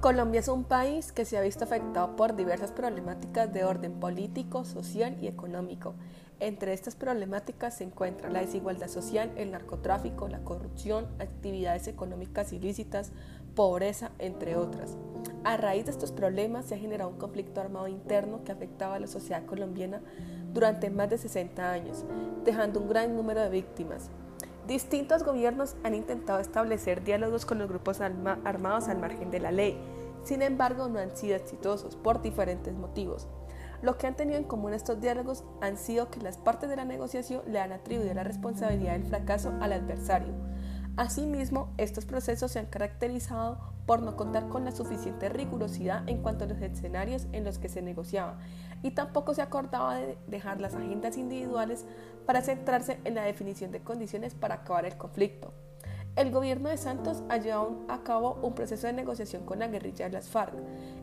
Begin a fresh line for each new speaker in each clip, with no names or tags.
Colombia es un país que se ha visto afectado por diversas problemáticas de orden político, social y económico. Entre estas problemáticas se encuentra la desigualdad social, el narcotráfico, la corrupción, actividades económicas ilícitas, pobreza, entre otras. A raíz de estos problemas se ha generado un conflicto armado interno que afectaba a la sociedad colombiana durante más de 60 años, dejando un gran número de víctimas. Distintos gobiernos han intentado establecer diálogos con los grupos armados al margen de la ley, sin embargo no han sido exitosos por diferentes motivos. Lo que han tenido en común estos diálogos han sido que las partes de la negociación le han atribuido la responsabilidad del fracaso al adversario. Asimismo, estos procesos se han caracterizado por no contar con la suficiente rigurosidad en cuanto a los escenarios en los que se negociaba y tampoco se acordaba de dejar las agendas individuales para centrarse en la definición de condiciones para acabar el conflicto. El gobierno de Santos ha llevado a cabo un proceso de negociación con la guerrilla de las FARC.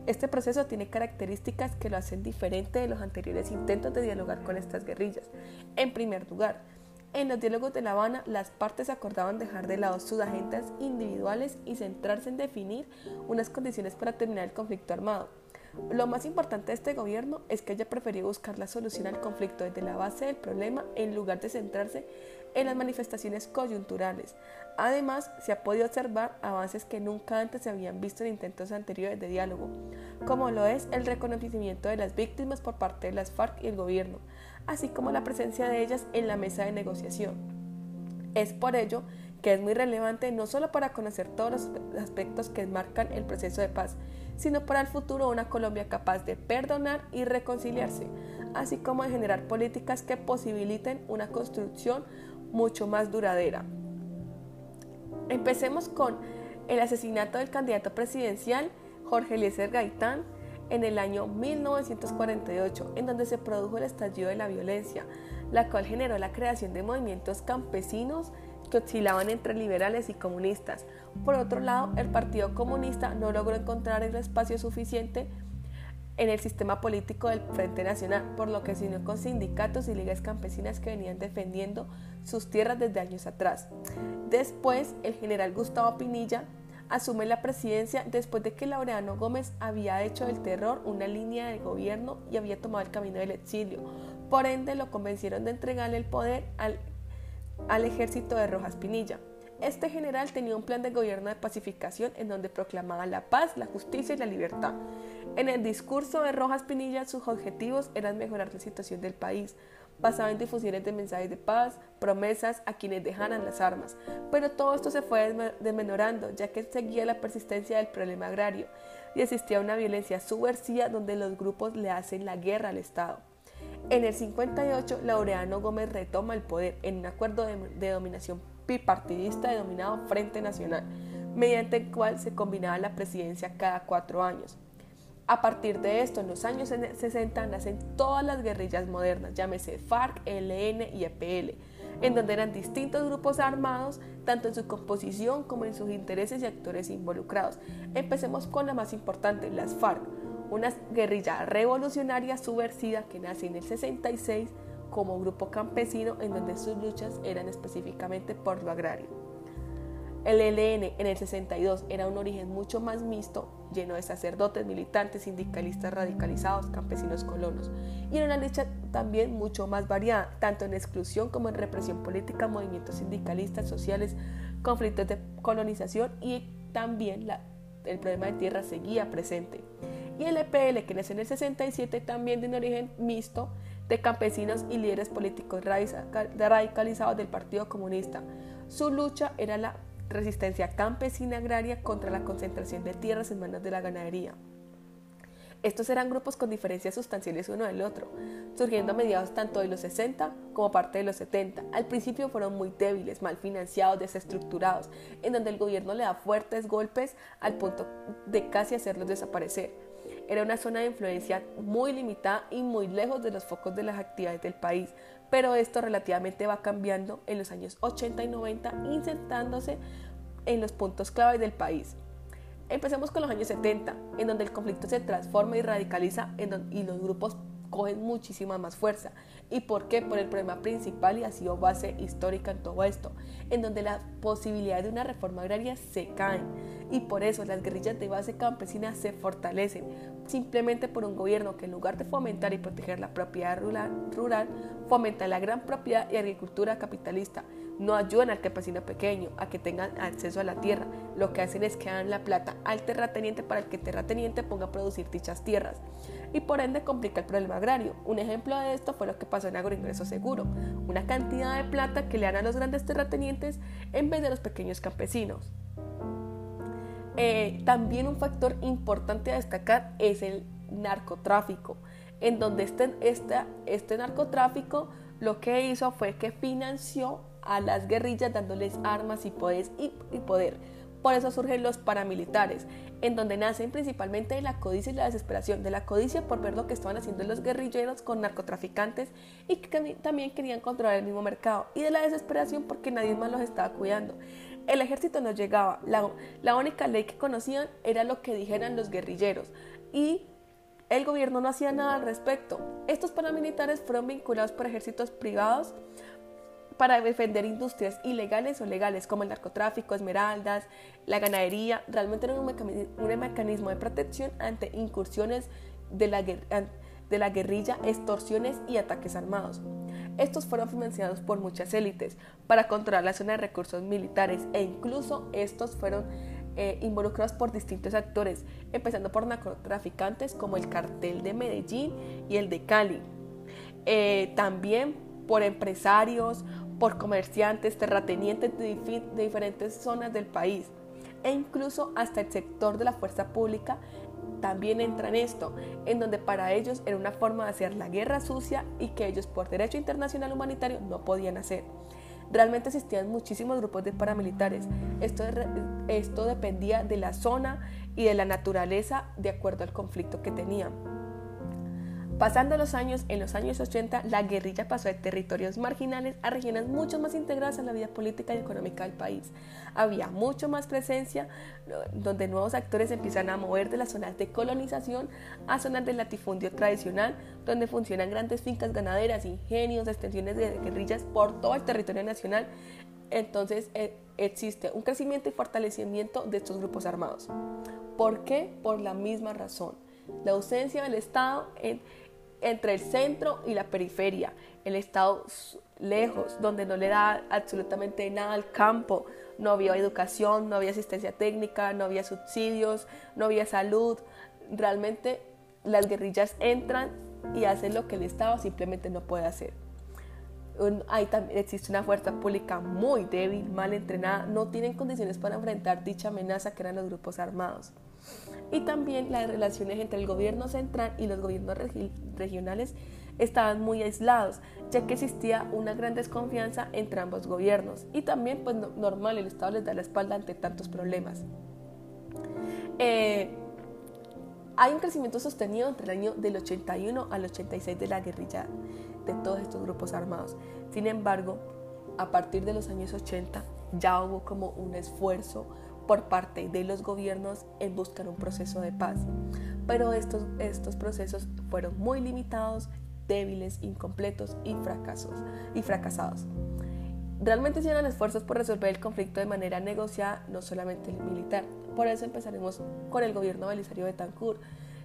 Este proceso tiene características que lo hacen diferente de los anteriores intentos de dialogar con estas guerrillas. En primer lugar, en los diálogos de La Habana, las partes acordaban dejar de lado sus agendas individuales y centrarse en definir unas condiciones para terminar el conflicto armado. Lo más importante de este gobierno es que haya preferido buscar la solución al conflicto desde la base del problema en lugar de centrarse en las manifestaciones coyunturales. Además, se ha podido observar avances que nunca antes se habían visto en intentos anteriores de diálogo, como lo es el reconocimiento de las víctimas por parte de las FARC y el gobierno, así como la presencia de ellas en la mesa de negociación. Es por ello que es muy relevante no solo para conocer todos los aspectos que marcan el proceso de paz, sino para el futuro una Colombia capaz de perdonar y reconciliarse, así como de generar políticas que posibiliten una construcción mucho más duradera. Empecemos con el asesinato del candidato presidencial Jorge Eliezer Gaitán en el año 1948, en donde se produjo el estallido de la violencia, la cual generó la creación de movimientos campesinos que oscilaban entre liberales y comunistas. Por otro lado, el Partido Comunista no logró encontrar el espacio suficiente en el sistema político del Frente Nacional, por lo que se unió con sindicatos y ligas campesinas que venían defendiendo sus tierras desde años atrás. Después, el general Gustavo Pinilla asume la presidencia después de que Laureano Gómez había hecho del terror una línea de gobierno y había tomado el camino del exilio. Por ende, lo convencieron de entregarle el poder al al ejército de Rojas Pinilla. Este general tenía un plan de gobierno de pacificación en donde proclamaba la paz, la justicia y la libertad. En el discurso de Rojas Pinilla sus objetivos eran mejorar la situación del país, basado en difusiones de mensajes de paz, promesas a quienes dejaran las armas. Pero todo esto se fue desmenorando, ya que seguía la persistencia del problema agrario y existía una violencia subversiva donde los grupos le hacen la guerra al Estado. En el 58, Laureano Gómez retoma el poder en un acuerdo de, dominación bipartidista denominado Frente Nacional, mediante el cual se combinaba la presidencia cada cuatro años. A partir de esto, en los años 60 nacen todas las guerrillas modernas, llámese FARC, ELN y EPL, en donde eran distintos grupos armados, tanto en su composición como en sus intereses y actores involucrados. Empecemos con la más importante, las FARC una guerrilla revolucionaria subversiva que nace en el 66 como grupo campesino en donde sus luchas eran específicamente por lo agrario. El ELN en el 62 era un origen mucho más mixto, lleno de sacerdotes, militantes, sindicalistas radicalizados, campesinos colonos, y era una lucha también mucho más variada, tanto en exclusión como en represión política, movimientos sindicalistas, sociales, conflictos de colonización y también el problema de tierra seguía presente y el EPL, que nació en el 67, también de un origen mixto de campesinos y líderes políticos radicalizados del Partido Comunista. Su lucha era la resistencia campesina agraria contra la concentración de tierras en manos de la ganadería. Estos eran grupos con diferencias sustanciales uno del otro, surgiendo a mediados tanto de los 60 como parte de los 70. Al principio fueron muy débiles, mal financiados, desestructurados, en donde el gobierno le da fuertes golpes al punto de casi hacerlos desaparecer. Era una zona de influencia muy limitada y muy lejos de los focos de las actividades del país, pero esto relativamente va cambiando en los años 80 y 90, insertándose en los puntos clave del país. Empecemos con los años 70, en donde el conflicto se transforma y radicaliza y los grupos cogen muchísima más fuerza. ¿Y por qué? Por el problema principal y ha sido base histórica en todo esto, en donde la posibilidad de una reforma agraria se caen. Y por eso las guerrillas de base campesina se fortalecen, simplemente por un gobierno que en lugar de fomentar y proteger la propiedad rural, fomenta la gran propiedad y agricultura capitalista. No ayudan al campesino pequeño a que tengan acceso a la tierra. Lo que hacen es que dan la plata al terrateniente para que el terrateniente ponga a producir dichas tierras y por ende complica el problema agrario. Un ejemplo de esto fue lo que pasó en Agroingreso Seguro, una cantidad de plata que le dan a los grandes terratenientes en vez de a los pequeños campesinos. Eh, también un factor importante a destacar es el narcotráfico, en donde este, este, este narcotráfico lo que hizo fue que financió a las guerrillas dándoles armas y y poder por eso surgen los paramilitares, en donde nacen principalmente de la codicia y la desesperación, de la codicia por ver lo que estaban haciendo los guerrilleros con narcotraficantes y que también querían controlar el mismo mercado, y de la desesperación porque nadie más los estaba cuidando. El ejército no llegaba, la, única ley que conocían era lo que dijeran los guerrilleros, y el gobierno no hacía nada al respecto. Estos paramilitares fueron vinculados por ejércitos privados para defender industrias ilegales o legales como el narcotráfico, esmeraldas, la ganadería. Realmente era un, mecanismo, de protección ante incursiones de la guerrilla, extorsiones y ataques armados. Estos fueron financiados por muchas élites para controlar la zona de recursos militares e incluso estos fueron eh, involucrados por distintos actores, empezando por narcotraficantes como el cartel de Medellín y el de Cali. Eh, también por empresarios, por comerciantes, terratenientes de, diferentes zonas del país e incluso hasta el sector de la fuerza pública también entra en esto, en donde para ellos era una forma de hacer la guerra sucia y que ellos por derecho internacional humanitario no podían hacer. Realmente existían muchísimos grupos de paramilitares. Esto, esto dependía de la zona y de la naturaleza de acuerdo al conflicto que tenían. Pasando los años, en los años 80, la guerrilla pasó de territorios marginales a regiones mucho más integradas en la vida política y económica del país. Había mucho más presencia, donde nuevos actores empiezan a mover de las zonas de colonización a zonas de latifundio tradicional, donde funcionan grandes fincas ganaderas, ingenios, extensiones de guerrillas por todo el territorio nacional. Entonces eh, existe un crecimiento y fortalecimiento de estos grupos armados. ¿Por qué? Por la misma razón. La ausencia del Estado en entre el centro y la periferia, el estado lejos, donde no le da absolutamente nada al campo, no había educación, no había asistencia técnica, no había subsidios, no había salud. Realmente las guerrillas entran y hacen lo que el Estado simplemente no puede hacer. Ahí también existe una fuerza pública muy débil, mal entrenada, no tienen condiciones para enfrentar dicha amenaza que eran los grupos armados y también las relaciones entre el gobierno central y los gobiernos regionales estaban muy aislados, ya que existía una gran desconfianza entre ambos gobiernos y también pues normal el Estado les da la espalda ante tantos problemas. Eh, hay un crecimiento sostenido entre el año del 81 al 86 de la guerrilla de todos estos grupos armados. Sin embargo, a partir de los años 80 ya hubo como un esfuerzo por parte de los gobiernos en buscar un proceso de paz. Pero estos, estos procesos fueron muy limitados, débiles, incompletos y, fracasos, y fracasados. Realmente hicieron esfuerzos por resolver el conflicto de manera negociada, no solamente el militar. Por eso empezaremos con el gobierno Belisario de Tancur,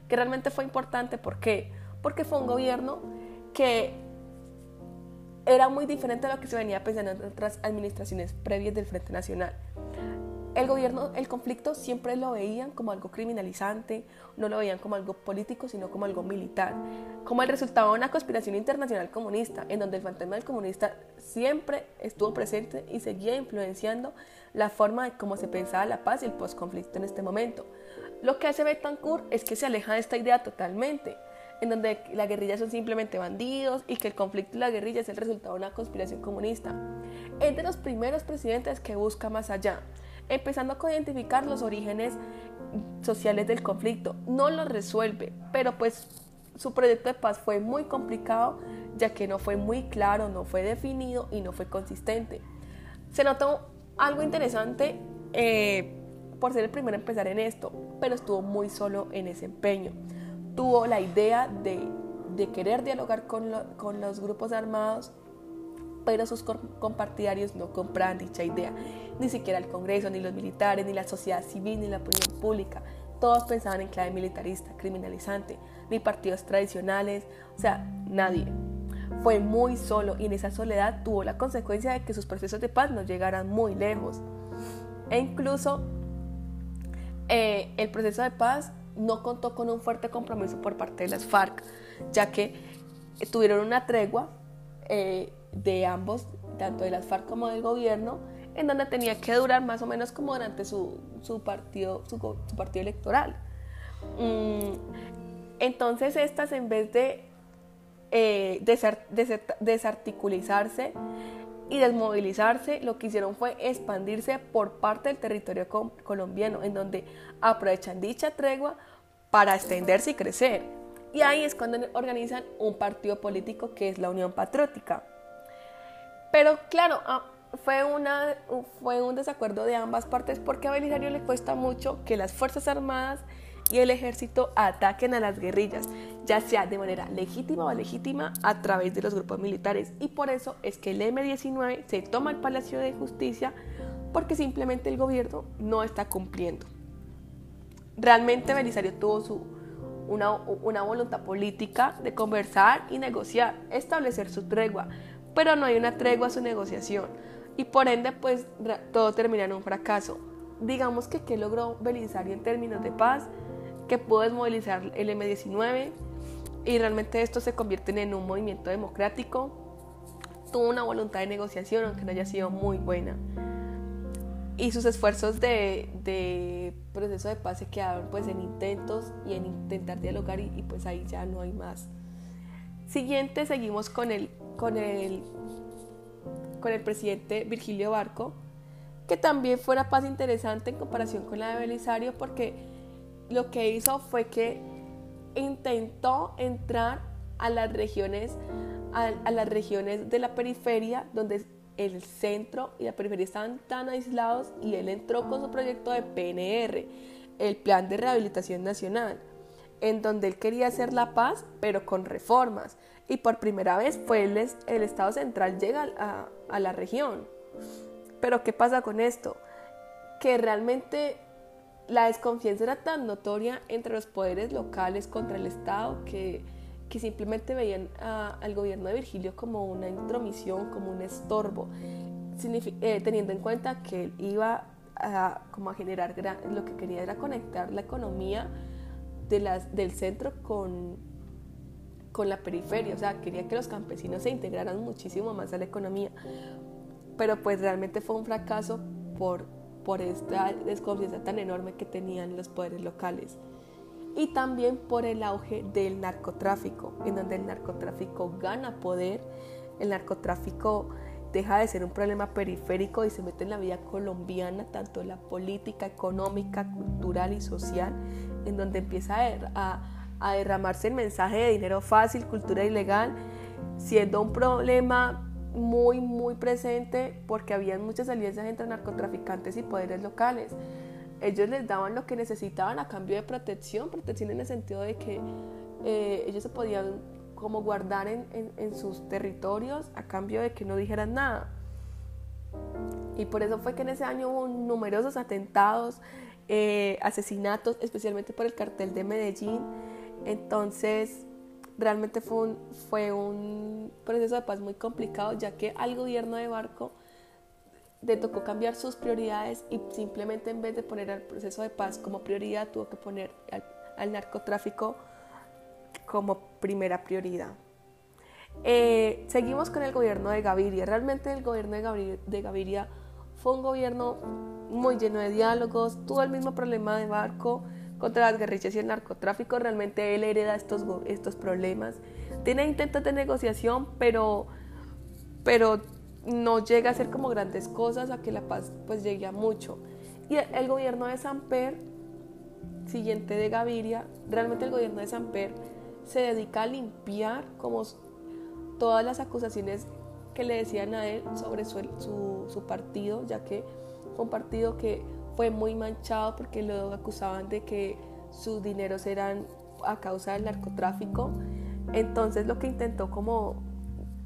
que realmente fue importante. ¿Por qué? Porque fue un gobierno que era muy diferente a lo que se venía pensando en otras administraciones previas del Frente Nacional. El gobierno, el conflicto siempre lo veían como algo criminalizante, no lo veían como algo político, sino como algo militar, como el resultado de una conspiración internacional comunista, en donde el fantasma del comunista siempre estuvo presente y seguía influenciando la forma de cómo se pensaba la paz y el postconflicto en este momento. Lo que hace Betancourt es que se aleja de esta idea totalmente, en donde la guerrilla son simplemente bandidos y que el conflicto y la guerrilla es el resultado de una conspiración comunista. Es de los primeros presidentes que busca más allá empezando a identificar los orígenes sociales del conflicto. No lo resuelve, pero pues su proyecto de paz fue muy complicado ya que no fue muy claro, no fue definido y no fue consistente. Se notó algo interesante eh, por ser el primero a empezar en esto, pero estuvo muy solo en ese empeño. Tuvo la idea de de querer dialogar con, con los grupos armados, pero sus compartidarios no compraban dicha idea. Ni siquiera el Congreso, ni los militares, ni la sociedad civil, ni la opinión pública. Todos pensaban en clave militarista, criminalizante, ni partidos tradicionales, o sea, nadie. Fue muy solo y en esa soledad tuvo la consecuencia de que sus procesos de paz no llegaran muy lejos. E incluso eh, el proceso de paz no contó con un fuerte compromiso por parte de las FARC, ya que tuvieron una tregua eh, de ambos, tanto de las FARC como del gobierno, en donde tenía que durar más o menos como durante su, partido, su, partido electoral. Mm, entonces estas en vez de eh, desarticulizarse y desmovilizarse, lo que hicieron fue expandirse por parte del territorio colombiano, en donde aprovechan dicha tregua para extenderse y crecer. Y ahí es cuando organizan un partido político que es la Unión Patriótica. Pero claro, ah, fue, una, fue un desacuerdo de ambas partes porque a Belisario le cuesta mucho que las Fuerzas Armadas y el ejército ataquen a las guerrillas, ya sea de manera legítima o legítima a través de los grupos militares. Y por eso es que el M-19 se toma el Palacio de Justicia porque simplemente el gobierno no está cumpliendo. Realmente Belisario tuvo su, una, voluntad política de conversar y negociar, establecer su tregua, pero no hay una tregua a su negociación y por ende pues todo termina en un fracaso. Digamos que qué logró Belisario en términos de paz, que pudo desmovilizar el M-19 y realmente esto se convierte en un movimiento democrático. Tuvo una voluntad de negociación, aunque no haya sido muy buena. Y sus esfuerzos de proceso de paz se quedaron pues en intentos y en intentar dialogar y, pues ahí ya no hay más. Siguiente seguimos con el, con el con el presidente Virgilio Barco, que también fue una paz interesante en comparación con la de Belisario, porque lo que hizo fue que intentó entrar a las regiones, a, las regiones de la periferia, donde el centro y la periferia estaban tan aislados, y él entró con su proyecto de PNR, el Plan de Rehabilitación Nacional, en donde él quería hacer la paz, pero con reformas y por primera vez fue el, el Estado central llega a, a la región. Pero ¿qué pasa con esto? Que realmente la desconfianza era tan notoria entre los poderes locales contra el Estado que, que simplemente veían al gobierno de Virgilio como una intromisión, como un estorbo, eh, teniendo en cuenta que él iba a, como a generar, lo que quería era conectar la economía de las, del centro con, con la periferia, o sea, quería que los campesinos se integraran muchísimo más a la economía, pero pues realmente fue un fracaso por, por esta desconfianza tan enorme que tenían los poderes locales y también por el auge del narcotráfico, en donde el narcotráfico gana poder, el narcotráfico deja de ser un problema periférico y se mete en la vida colombiana, tanto en la política, económica, cultural y social, en donde empieza a, a derramarse el mensaje de dinero fácil, cultura ilegal, siendo un problema muy, muy presente porque había muchas alianzas entre narcotraficantes y poderes locales. Ellos les daban lo que necesitaban a cambio de protección, protección en el sentido de que eh, ellos se podían como guardar en, en, sus territorios a cambio de que no dijeran nada. Y por eso fue que en ese año hubo numerosos atentados, eh, asesinatos, especialmente por el cartel de Medellín. Entonces, realmente fue un, fue un proceso de paz muy complicado, ya que al gobierno de Barco le tocó cambiar sus prioridades y simplemente en vez de poner al proceso de paz como prioridad, tuvo que poner al, narcotráfico como primera prioridad. Eh, seguimos con el gobierno de Gaviria. Realmente el gobierno de Gaviria, de Gaviria fue un gobierno muy lleno de diálogos, tuvo el mismo problema de Barco, contra las guerrillas y el narcotráfico. Realmente él hereda estos, estos problemas. Tiene intentos de negociación, pero, pero no llega a hacer como grandes cosas a que la paz pues llegue a mucho. Y el gobierno de Samper, siguiente de Gaviria, realmente el gobierno de Samper se dedica a limpiar como todas las acusaciones que le decían a él sobre su, su, su partido, ya que fue un partido que fue muy manchado porque lo acusaban de que sus dineros eran a causa del narcotráfico Entonces lo que intentó como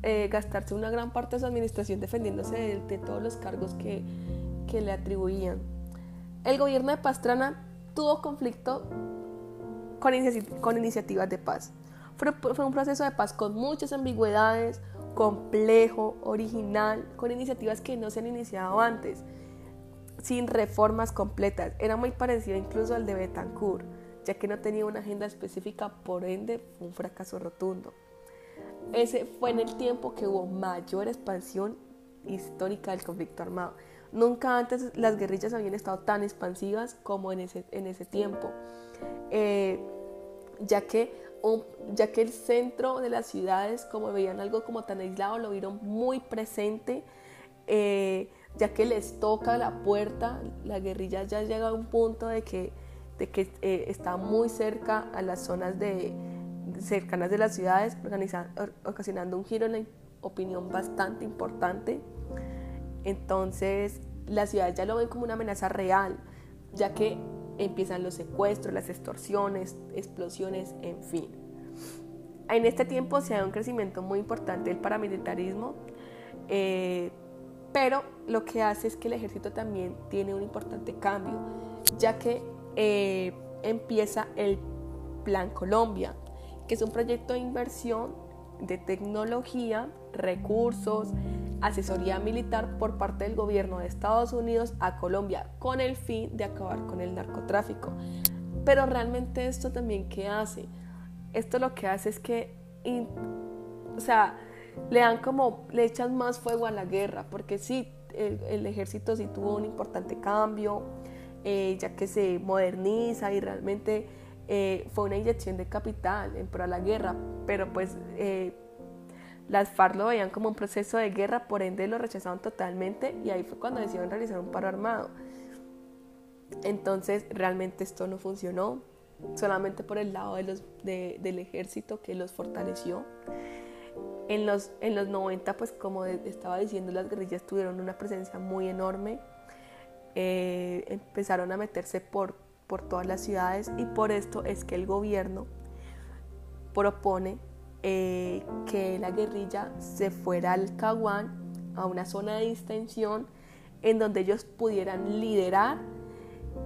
eh, gastarse una gran parte de su administración defendiéndose de, todos los cargos que, que, le atribuían. El gobierno de Pastrana tuvo conflicto con, iniciativas de paz. Fue, un proceso de paz con muchas ambigüedades, complejo, original, con iniciativas que no se han iniciado antes, sin reformas completas. Era muy parecido incluso al de Betancourt, ya que no tenía una agenda específica, por ende un fracaso rotundo. Ese fue en el tiempo que hubo mayor expansión histórica del conflicto armado. Nunca antes las guerrillas habían estado tan expansivas como en ese, en ese tiempo, eh, ya, que ya que el centro de las ciudades, como veían algo como tan aislado, lo vieron muy presente, eh, ya que les toca la puerta, la guerrilla ya llega a un punto de que, de que eh, está muy cerca a las zonas de, cercanas de las ciudades, ocasionando un giro en la opinión bastante importante. Entonces, las ciudades ya lo ven como una amenaza real, ya que empiezan los secuestros, las extorsiones, explosiones, en fin. En este tiempo se da un crecimiento muy importante del paramilitarismo, eh, pero lo que hace es que el ejército también tiene un importante cambio, ya que eh, empieza el Plan Colombia, que es un proyecto de inversión de tecnología, recursos, asesoría militar por parte del gobierno de Estados Unidos a Colombia con el fin de acabar con el narcotráfico. Pero realmente esto también qué hace? Esto lo que hace es que, o sea, le dan como, le echan más fuego a la guerra, porque sí, el, ejército sí tuvo un importante cambio, eh, ya que se moderniza y realmente eh, fue una inyección de capital en pro de la guerra, pero pues eh, las FARC lo veían como un proceso de guerra, por ende lo rechazaban totalmente y ahí fue cuando decidieron realizar un paro armado. Entonces realmente esto no funcionó, solamente por el lado de los, del ejército que los fortaleció. En los, en los 90, pues como estaba diciendo, las guerrillas tuvieron una presencia muy enorme, eh, empezaron a meterse por por todas las ciudades y por esto es que el gobierno propone eh, que la guerrilla se fuera al Caguán, a una zona de distensión en donde ellos pudieran liderar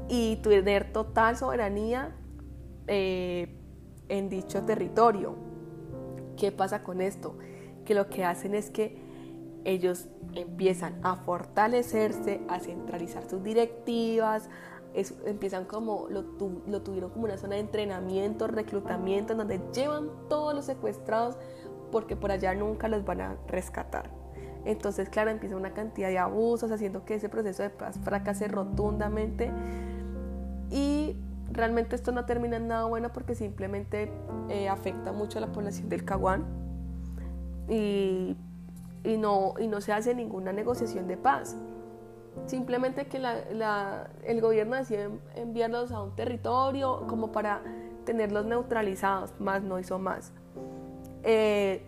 y tener total soberanía eh, en dicho territorio. ¿Qué pasa con esto? Que lo que hacen es que ellos empiezan a fortalecerse, a centralizar sus directivas, empiezan como, lo, tuvieron como una zona de entrenamiento, reclutamiento, en donde llevan todos los secuestrados porque por allá nunca los van a rescatar. Entonces, claro, empieza una cantidad de abusos, haciendo que ese proceso de paz fracase rotundamente. Y realmente esto no termina en nada bueno porque simplemente eh, afecta mucho a la población del Caguán y, y no se hace ninguna negociación de paz. Simplemente que el gobierno decide enviarlos a un territorio como para tenerlos neutralizados, más no hizo más. Eh,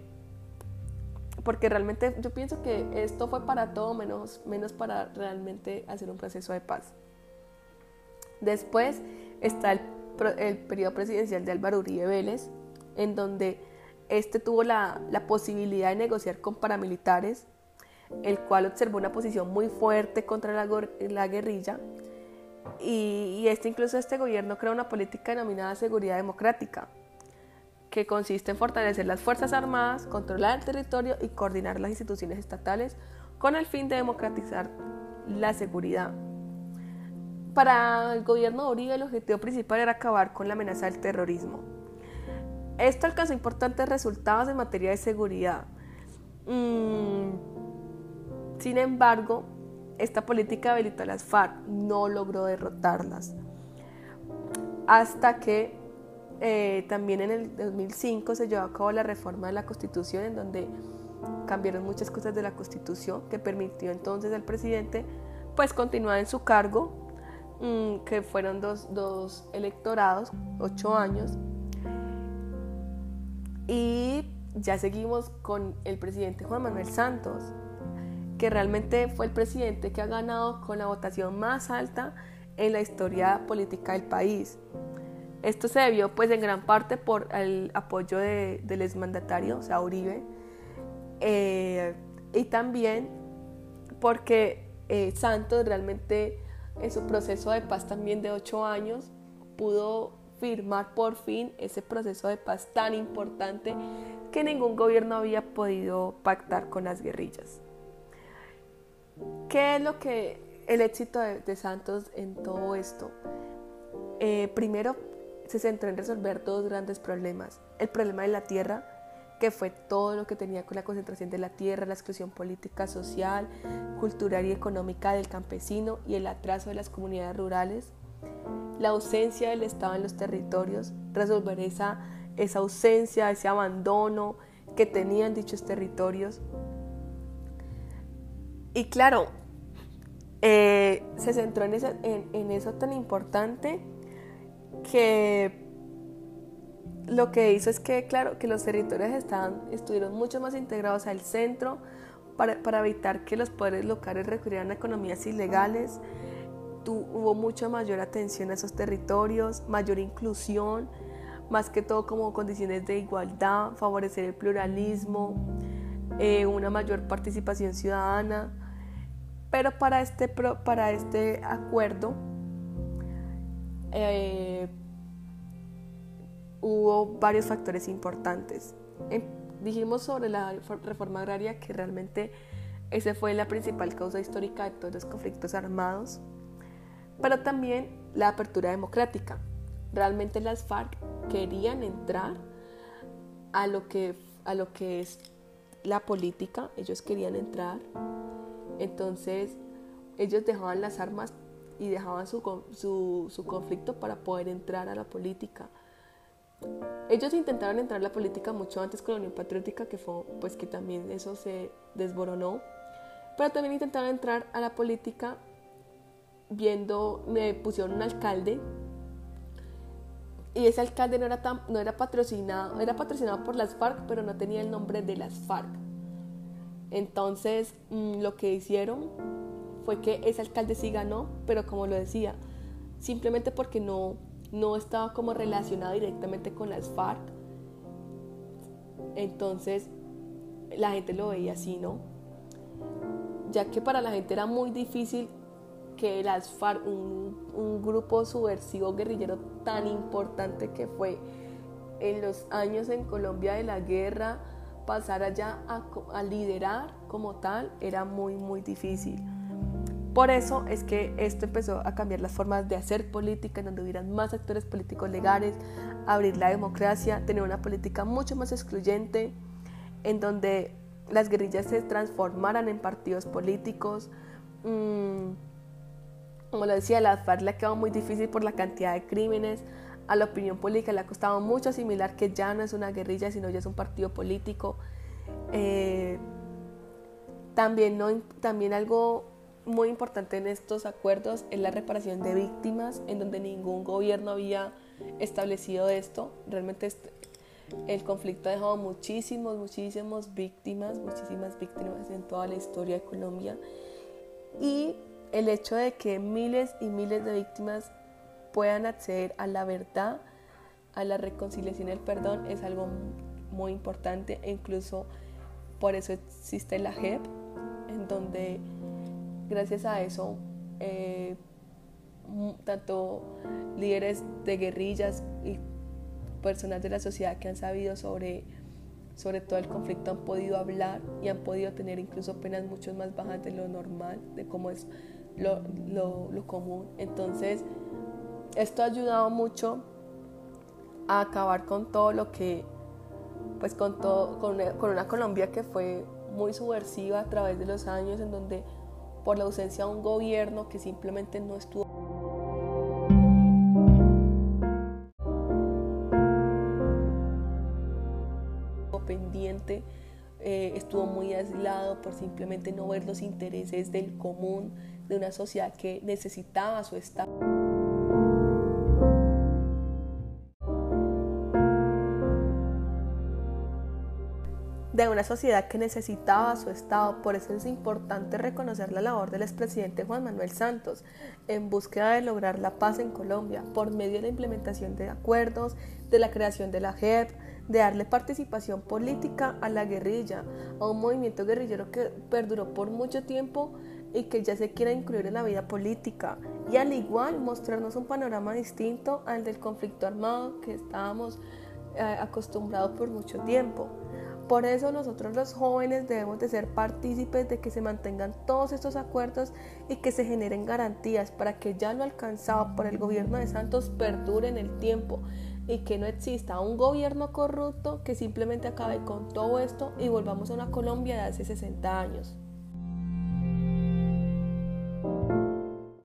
porque realmente yo pienso que esto fue para todo menos, menos para realmente hacer un proceso de paz. Después está el, el periodo presidencial de Álvaro Uribe Vélez, en donde este tuvo la, la posibilidad de negociar con paramilitares el cual observó una posición muy fuerte contra la, guerrilla y, este incluso este gobierno crea una política denominada seguridad democrática, que consiste en fortalecer las Fuerzas Armadas, controlar el territorio y coordinar las instituciones estatales con el fin de democratizar la seguridad. Para el gobierno de Uribe el objetivo principal era acabar con la amenaza del terrorismo. Esto alcanzó importantes resultados en materia de seguridad. Mm, sin embargo, esta política habilitó a las FARC, no logró derrotarlas. Hasta que eh, también en el 2005 se llevó a cabo la reforma de la Constitución, en donde cambiaron muchas cosas de la Constitución, que permitió entonces al presidente pues continuar en su cargo, mm, que fueron dos, dos electorados, ocho años. Y ya seguimos con el presidente Juan Manuel Santos, que realmente fue el presidente que ha ganado con la votación más alta en la historia política del país. Esto se debió pues en gran parte por el apoyo del exmandatario, o sea, eh, y también porque eh, Santos realmente en su proceso de paz también de ocho años pudo firmar por fin ese proceso de paz tan importante que ningún gobierno había podido pactar con las guerrillas. ¿Qué es lo que el éxito de, Santos en todo esto? Eh, primero se centró en resolver dos grandes problemas. El problema de la tierra, que fue todo lo que tenía con la concentración de la tierra, la exclusión política, social, cultural y económica del campesino y el atraso de las comunidades rurales. La ausencia del Estado en los territorios, resolver esa, esa ausencia, ese abandono que tenían dichos territorios. Y claro, eh, se centró en, en eso tan importante que lo que hizo es que, claro, que los territorios estaban, estuvieron mucho más integrados al centro para, para evitar que los poderes locales recurrieran a economías ilegales. hubo mucha mayor atención a esos territorios, mayor inclusión, más que todo como condiciones de igualdad, favorecer el pluralismo, eh, una mayor participación ciudadana. Pero para este, para este acuerdo, eh, hubo varios factores importantes. Em, dijimos sobre la reforma agraria que realmente esa fue la principal causa histórica de todos los conflictos armados, pero también la apertura democrática. Realmente las FARC querían entrar a lo que, a lo que es la política, ellos querían entrar, entonces ellos dejaban las armas y dejaban su, su, conflicto para poder entrar a la política. Ellos intentaron entrar a la política mucho antes con la Unión Patriótica, que fue pues que también eso se desboronó, pero también intentaron entrar a la política viendo, me pusieron un alcalde y ese alcalde no era, tan, no era era patrocinado por las FARC, pero no tenía el nombre de las FARC. Entonces mm, lo que hicieron fue que ese alcalde sí ganó, pero como lo decía, simplemente porque no, no estaba como relacionado directamente con las FARC. Entonces la gente lo veía así, ¿no? Ya que para la gente era muy difícil que las FARC, un, grupo subversivo guerrillero tan importante que fue en los años en Colombia de la guerra, pasara ya a, a liderar como tal, era muy, muy difícil. Por eso es que esto empezó a cambiar las formas de hacer política, en donde hubieran más actores políticos legales, abrir la democracia, tener una política mucho más excluyente, en donde las guerrillas se transformaran en partidos políticos. Mm, como lo decía, la FARC le ha quedado muy difícil por la cantidad de crímenes. A la opinión pública le ha costado mucho asimilar que ya no es una guerrilla, sino ya es un partido político. Eh, también, no, también algo muy importante en estos acuerdos es la reparación de víctimas, en donde ningún gobierno había establecido esto. Realmente el conflicto ha dejado muchísimos, muchísimas víctimas, muchísimas víctimas en toda la historia de Colombia. Y el hecho de que miles y miles de víctimas puedan acceder a la verdad, a la reconciliación y el perdón es algo muy importante e incluso por eso existe la JEP, en donde gracias a eso, eh, tanto líderes de guerrillas y personas de la sociedad que han sabido sobre, sobre todo el conflicto han podido hablar y han podido tener incluso penas mucho más bajas de lo normal, de cómo es lo, lo, común. Entonces, esto ha ayudado mucho a acabar con todo lo que, pues con, todo, con, con una Colombia que fue muy subversiva a través de los años, en donde por la ausencia de un gobierno que simplemente no estuvo pendiente, eh, estuvo muy aislado por simplemente no ver los intereses del común de una sociedad que necesitaba su Estado. De una sociedad que necesitaba su Estado. Por eso es importante reconocer la labor del expresidente Juan Manuel Santos en búsqueda de lograr la paz en Colombia por medio de la implementación de acuerdos, de la creación de la JEP, de darle participación política a la guerrilla, a un movimiento guerrillero que perduró por mucho tiempo y que ya se quiera incluir en la vida política y al igual mostrarnos un panorama distinto al del conflicto armado que estábamos eh, acostumbrados por mucho tiempo. Por eso nosotros los jóvenes debemos de ser partícipes de que se mantengan todos estos acuerdos y que se generen garantías para que ya lo alcanzado por el gobierno de Santos perdure en el tiempo y que no exista un gobierno corrupto que simplemente acabe con todo esto y volvamos a una Colombia de hace 60 años.